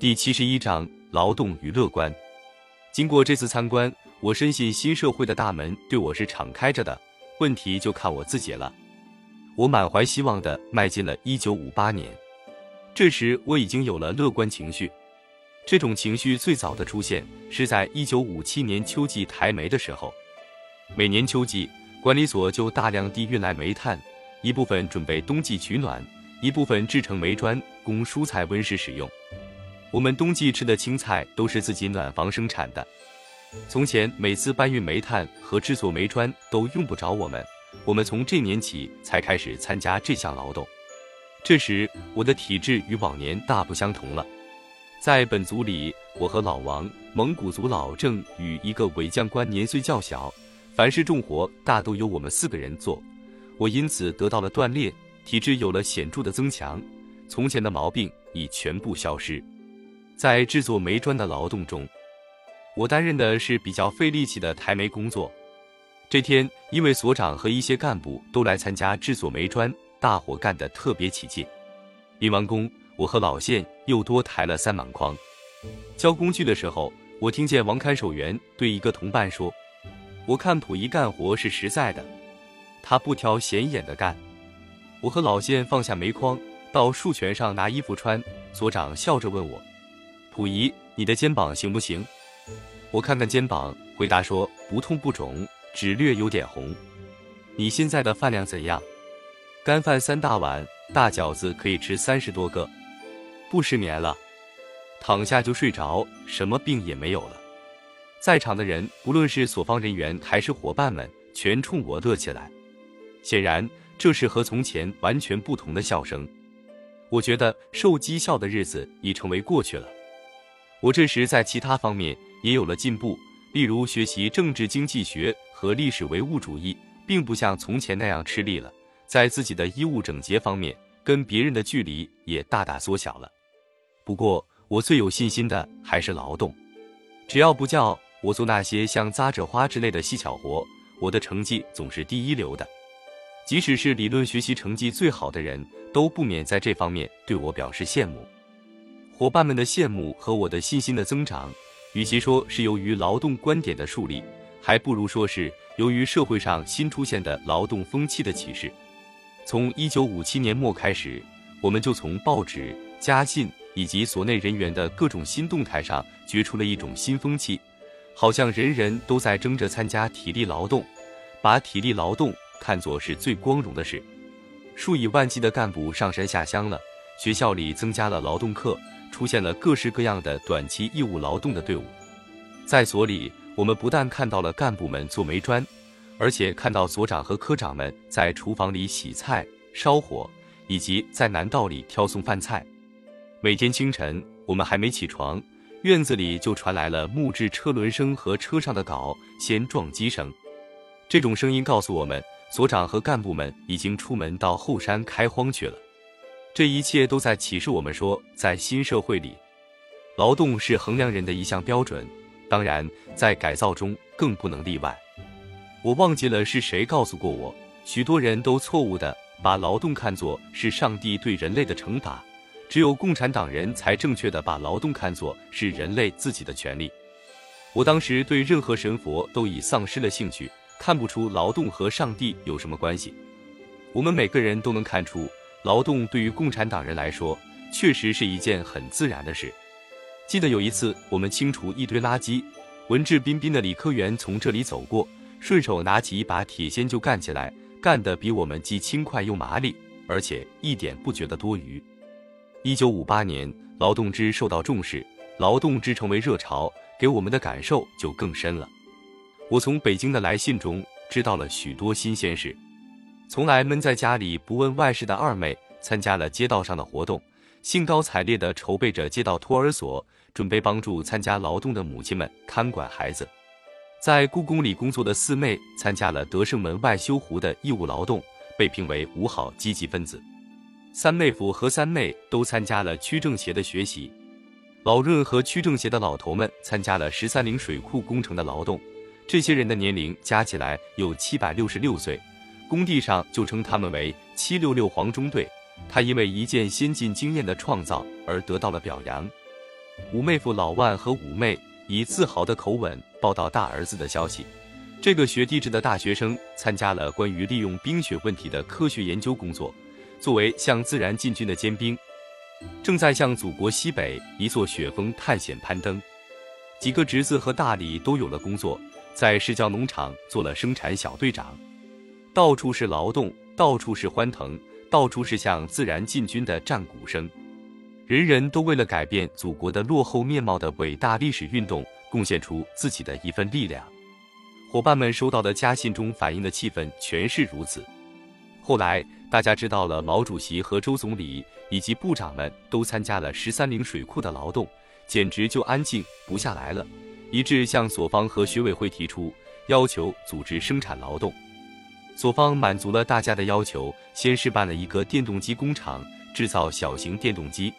第七十一章劳动与乐观。经过这次参观，我深信新社会的大门对我是敞开着的，问题就看我自己了。我满怀希望地迈进了一九五八年，这时我已经有了乐观情绪。这种情绪最早的出现是在一九五七年秋季抬煤的时候。每年秋季，管理所就大量地运来煤炭，一部分准备冬季取暖，一部分制成煤砖供蔬菜温室使用。我们冬季吃的青菜都是自己暖房生产的。从前每次搬运煤炭和制作煤砖都用不着我们，我们从这年起才开始参加这项劳动。这时我的体质与往年大不相同了。在本族里，我和老王、蒙古族老郑与一个伪将官年岁较小，凡是重活大都由我们四个人做。我因此得到了锻炼，体质有了显著的增强，从前的毛病已全部消失。在制作煤砖的劳动中，我担任的是比较费力气的抬煤工作。这天，因为所长和一些干部都来参加制作煤砖，大伙干得特别起劲。运完工。我和老谢又多抬了三满筐，交工具的时候，我听见王看守员对一个同伴说：“我看溥仪干活是实在的，他不挑显眼的干。”我和老谢放下煤筐，到树泉上拿衣服穿。所长笑着问我：“溥仪，你的肩膀行不行？”我看看肩膀，回答说：“不痛不肿，只略有点红。”你现在的饭量怎样？干饭三大碗，大饺子可以吃三十多个。不失眠了，躺下就睡着，什么病也没有了。在场的人，不论是所方人员还是伙伴们，全冲我乐起来。显然，这是和从前完全不同的笑声。我觉得受讥笑的日子已成为过去了。我这时在其他方面也有了进步，例如学习政治经济学和历史唯物主义，并不像从前那样吃力了。在自己的衣物整洁方面，跟别人的距离也大大缩小了。不过，我最有信心的还是劳动。只要不叫我做那些像扎纸花之类的细巧活，我的成绩总是第一流的。即使是理论学习成绩最好的人，都不免在这方面对我表示羡慕。伙伴们的羡慕和我的信心的增长，与其说是由于劳动观点的树立，还不如说是由于社会上新出现的劳动风气的启示。从一九五七年末开始，我们就从报纸、家信。以及所内人员的各种新动态上，觉出了一种新风气，好像人人都在争着参加体力劳动，把体力劳动看作是最光荣的事。数以万计的干部上山下乡了，学校里增加了劳动课，出现了各式各样的短期义务劳动的队伍。在所里，我们不但看到了干部们做煤砖，而且看到所长和科长们在厨房里洗菜、烧火，以及在南道里挑送饭菜。每天清晨，我们还没起床，院子里就传来了木质车轮声和车上的镐先撞击声。这种声音告诉我们，所长和干部们已经出门到后山开荒去了。这一切都在启示我们说，在新社会里，劳动是衡量人的一项标准，当然，在改造中更不能例外。我忘记了是谁告诉过我，许多人都错误地把劳动看作是上帝对人类的惩罚。只有共产党人才正确的把劳动看作是人类自己的权利。我当时对任何神佛都已丧失了兴趣，看不出劳动和上帝有什么关系。我们每个人都能看出，劳动对于共产党人来说确实是一件很自然的事。记得有一次，我们清除一堆垃圾，文质彬彬的李科员从这里走过，顺手拿起一把铁锨就干起来，干得比我们既轻快又麻利，而且一点不觉得多余。一九五八年，劳动之受到重视，劳动之成为热潮，给我们的感受就更深了。我从北京的来信中知道了许多新鲜事。从来闷在家里不问外事的二妹，参加了街道上的活动，兴高采烈地筹备着街道托儿所，准备帮助参加劳动的母亲们看管孩子。在故宫里工作的四妹，参加了德胜门外修湖的义务劳动，被评为五好积极分子。三妹夫和三妹都参加了区政协的学习，老润和区政协的老头们参加了十三陵水库工程的劳动。这些人的年龄加起来有七百六十六岁，工地上就称他们为“七六六黄中队”。他因为一件先进经验的创造而得到了表扬。五妹夫老万和五妹以自豪的口吻报道大儿子的消息。这个学地质的大学生参加了关于利用冰雪问题的科学研究工作。作为向自然进军的尖兵，正在向祖国西北一座雪峰探险攀登。几个侄子和大李都有了工作，在市郊农场做了生产小队长。到处是劳动，到处是欢腾，到处是向自然进军的战鼓声。人人都为了改变祖国的落后面貌的伟大历史运动贡献出自己的一份力量。伙伴们收到的家信中反映的气氛全是如此。后来大家知道了，毛主席和周总理以及部长们都参加了十三陵水库的劳动，简直就安静不下来了，一致向所方和学委会提出要求，组织生产劳动。所方满足了大家的要求，先试办了一个电动机工厂，制造小型电动机。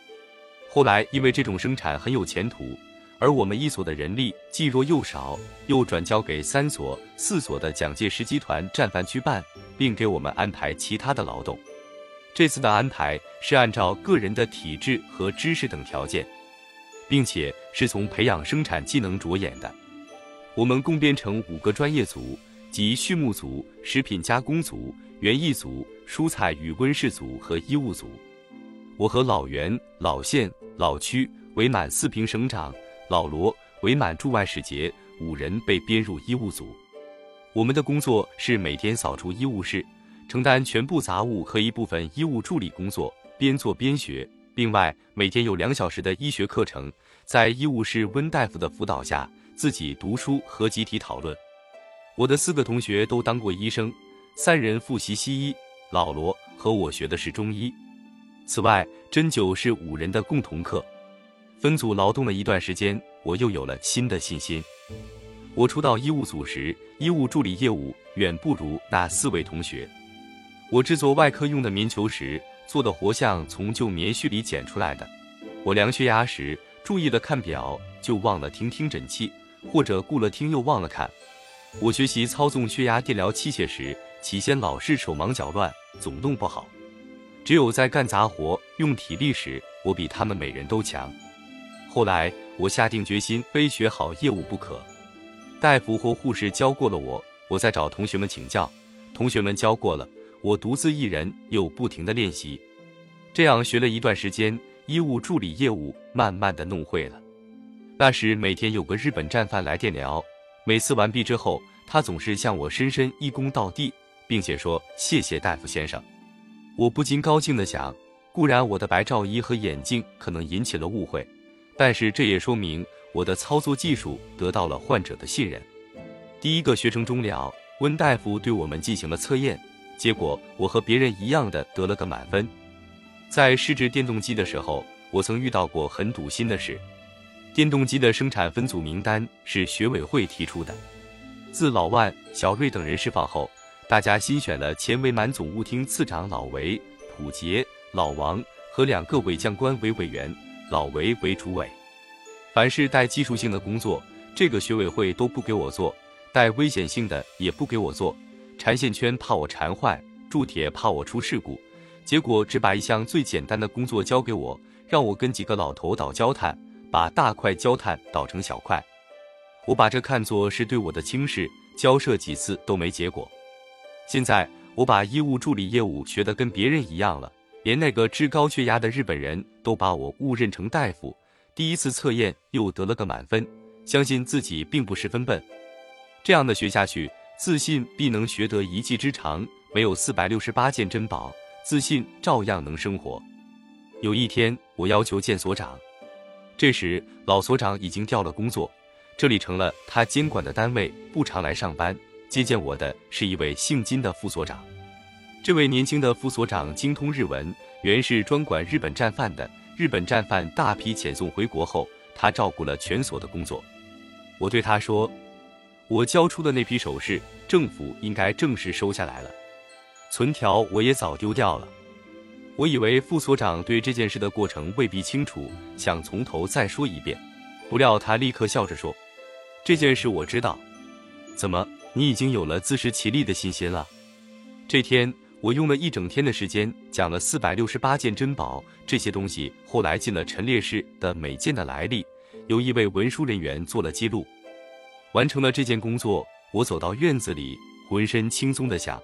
后来因为这种生产很有前途。而我们一所的人力既弱又少，又转交给三所、四所的蒋介石集团战犯去办，并给我们安排其他的劳动。这次的安排是按照个人的体质和知识等条件，并且是从培养生产技能着眼的。我们共编成五个专业组，即畜牧组、食品加工组、园艺组、蔬菜与温室组和医务组。我和老袁、老县、老区伪满四平省长。老罗、伪满驻外使节五人被编入医务组。我们的工作是每天扫除医务室，承担全部杂物和一部分医务助理工作，边做边学。另外，每天有两小时的医学课程，在医务室温大夫的辅导下，自己读书和集体讨论。我的四个同学都当过医生，三人复习西医，老罗和我学的是中医。此外，针灸是五人的共同课。分组劳动了一段时间，我又有了新的信心。我初到医务组时，医务助理业务远不如那四位同学。我制作外科用的棉球时，做的活像从旧棉絮里剪出来的。我量血压时，注意的看表，就忘了听听诊器，或者顾了听又忘了看。我学习操纵血压电疗器械时，起先老是手忙脚乱，总弄不好。只有在干杂活、用体力时，我比他们每人都强。后来我下定决心，非学好业务不可。大夫或护士教过了我，我再找同学们请教；同学们教过了，我独自一人又不停的练习。这样学了一段时间，医务助理业务慢慢的弄会了。那时每天有个日本战犯来电疗，每次完毕之后，他总是向我深深一躬到地，并且说：“谢谢大夫先生。”我不禁高兴的想，固然我的白罩衣和眼镜可能引起了误会。但是这也说明我的操作技术得到了患者的信任。第一个学程终了，温大夫对我们进行了测验，结果我和别人一样的得了个满分。在试制电动机的时候，我曾遇到过很堵心的事。电动机的生产分组名单是学委会提出的，自老万、小瑞等人释放后，大家新选了前伪满总务厅次长老韦、普杰、老王和两个伪将官为委员。老韦为主委，凡是带技术性的工作，这个学委会都不给我做；带危险性的也不给我做。缠线圈怕我缠坏，铸铁怕我出事故，结果只把一项最简单的工作交给我，让我跟几个老头倒焦炭，把大块焦炭捣成小块。我把这看作是对我的轻视，交涉几次都没结果。现在我把医务助理业务学得跟别人一样了。连那个治高血压的日本人都把我误认成大夫，第一次测验又得了个满分，相信自己并不十分笨。这样的学下去，自信必能学得一技之长。没有四百六十八件珍宝，自信照样能生活。有一天，我要求见所长，这时老所长已经调了工作，这里成了他监管的单位，不常来上班。接见我的是一位姓金的副所长。这位年轻的副所长精通日文，原是专管日本战犯的。日本战犯大批遣送回国后，他照顾了全所的工作。我对他说：“我交出的那批首饰，政府应该正式收下来了。存条我也早丢掉了。”我以为副所长对这件事的过程未必清楚，想从头再说一遍。不料他立刻笑着说：“这件事我知道。怎么，你已经有了自食其力的信心了？”这天。我用了一整天的时间讲了四百六十八件珍宝，这些东西后来进了陈列室的每件的来历，由一位文书人员做了记录。完成了这件工作，我走到院子里，浑身轻松的想，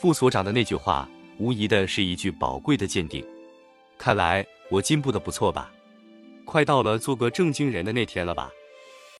副所长的那句话，无疑的是一句宝贵的鉴定。看来我进步的不错吧？快到了做个正经人的那天了吧？